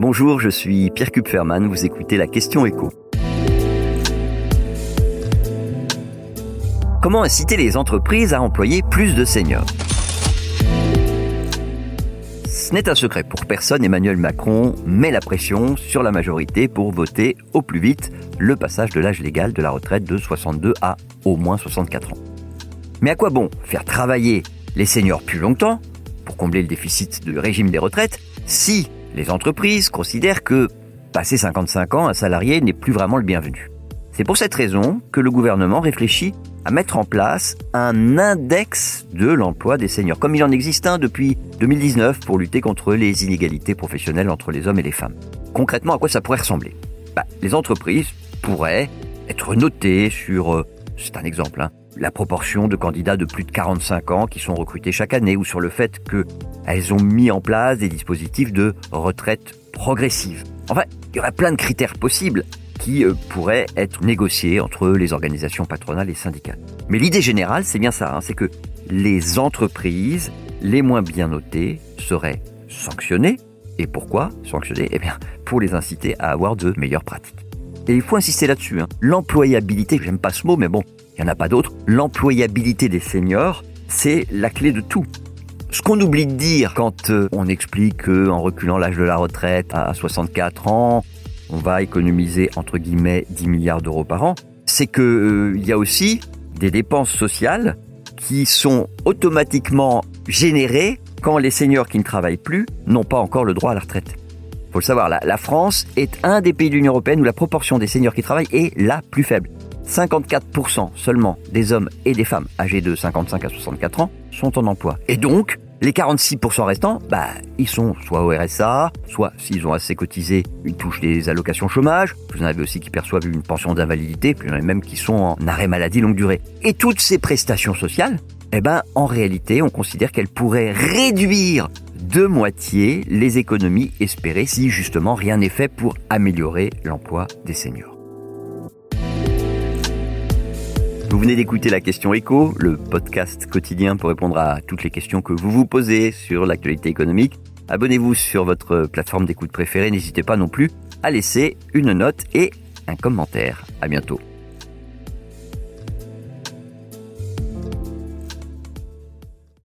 Bonjour, je suis Pierre Kupferman, vous écoutez la question écho. Comment inciter les entreprises à employer plus de seniors? Ce n'est un secret pour personne, Emmanuel Macron met la pression sur la majorité pour voter au plus vite le passage de l'âge légal de la retraite de 62 à au moins 64 ans. Mais à quoi bon faire travailler les seniors plus longtemps pour combler le déficit du régime des retraites si les entreprises considèrent que, passé 55 ans, un salarié n'est plus vraiment le bienvenu. C'est pour cette raison que le gouvernement réfléchit à mettre en place un index de l'emploi des seniors, comme il en existe un depuis 2019 pour lutter contre les inégalités professionnelles entre les hommes et les femmes. Concrètement, à quoi ça pourrait ressembler? Bah, Les entreprises pourraient être notées sur, euh, c'est un exemple, hein, la proportion de candidats de plus de 45 ans qui sont recrutés chaque année ou sur le fait qu'elles ont mis en place des dispositifs de retraite progressive. Enfin, il y aurait plein de critères possibles qui euh, pourraient être négociés entre les organisations patronales et syndicales. Mais l'idée générale, c'est bien ça, hein, c'est que les entreprises les moins bien notées seraient sanctionnées. Et pourquoi sanctionnées? Eh bien, pour les inciter à avoir de meilleures pratiques. Et il faut insister là-dessus. Hein. L'employabilité, j'aime pas ce mot, mais bon, il n'y en a pas d'autre. L'employabilité des seniors, c'est la clé de tout. Ce qu'on oublie de dire quand euh, on explique qu'en reculant l'âge de la retraite à 64 ans, on va économiser entre guillemets 10 milliards d'euros par an, c'est qu'il euh, y a aussi des dépenses sociales qui sont automatiquement générées quand les seniors qui ne travaillent plus n'ont pas encore le droit à la retraite. Faut le savoir, la, la France est un des pays de l'Union européenne où la proportion des seniors qui travaillent est la plus faible. 54% seulement des hommes et des femmes âgés de 55 à 64 ans sont en emploi. Et donc, les 46% restants, bah, ils sont soit au RSA, soit s'ils ont assez cotisé, ils touchent des allocations chômage. Vous en avez aussi qui perçoivent une pension d'invalidité, puis il y en a même qui sont en arrêt maladie longue durée. Et toutes ces prestations sociales, eh ben, en réalité, on considère qu'elles pourraient réduire de moitié les économies espérées si justement rien n'est fait pour améliorer l'emploi des seniors. Vous venez d'écouter la question écho, le podcast quotidien pour répondre à toutes les questions que vous vous posez sur l'actualité économique. Abonnez-vous sur votre plateforme d'écoute préférée. N'hésitez pas non plus à laisser une note et un commentaire. À bientôt.